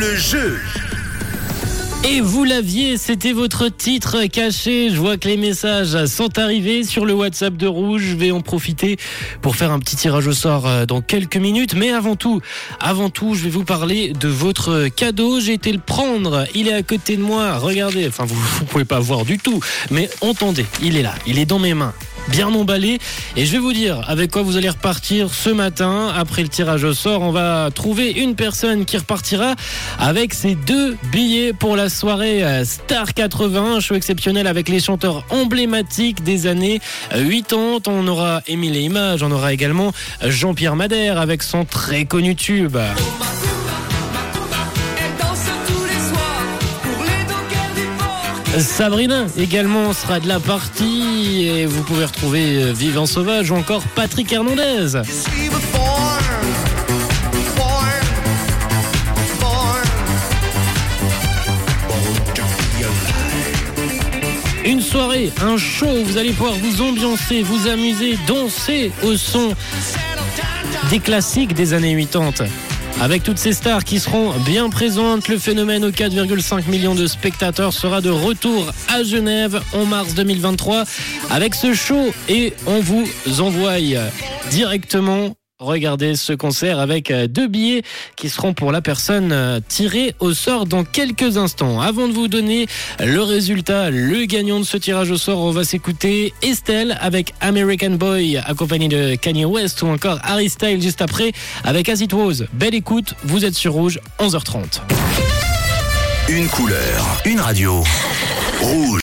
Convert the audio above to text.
le jeu. Et vous l'aviez, c'était votre titre caché. Je vois que les messages sont arrivés sur le WhatsApp de Rouge. Je vais en profiter pour faire un petit tirage au sort euh, dans quelques minutes. Mais avant tout, avant tout, je vais vous parler de votre cadeau. J'ai été le prendre. Il est à côté de moi. Regardez. Enfin, vous, vous pouvez pas voir du tout. Mais entendez, il est là. Il est dans mes mains bien emballé. Et je vais vous dire avec quoi vous allez repartir ce matin. Après le tirage au sort, on va trouver une personne qui repartira avec ses deux billets pour la soirée euh, Star 80, un show exceptionnel avec les chanteurs emblématiques des années 80. On aura Émile Images, on aura également Jean-Pierre Madère avec son très connu tube. Sabrina également sera de la partie et vous pouvez retrouver euh, Vivant Sauvage ou encore Patrick Hernandez. Une soirée, un show, vous allez pouvoir vous ambiancer, vous amuser, danser au son des classiques des années 80. Avec toutes ces stars qui seront bien présentes, le phénomène aux 4,5 millions de spectateurs sera de retour à Genève en mars 2023 avec ce show et on vous envoie directement Regardez ce concert avec deux billets qui seront pour la personne tirée au sort dans quelques instants. Avant de vous donner le résultat, le gagnant de ce tirage au sort, on va s'écouter Estelle avec American Boy accompagné de Kanye West ou encore Harry Styles juste après avec As It Was. Belle écoute, vous êtes sur Rouge, 11h30. Une couleur, une radio. Rouge.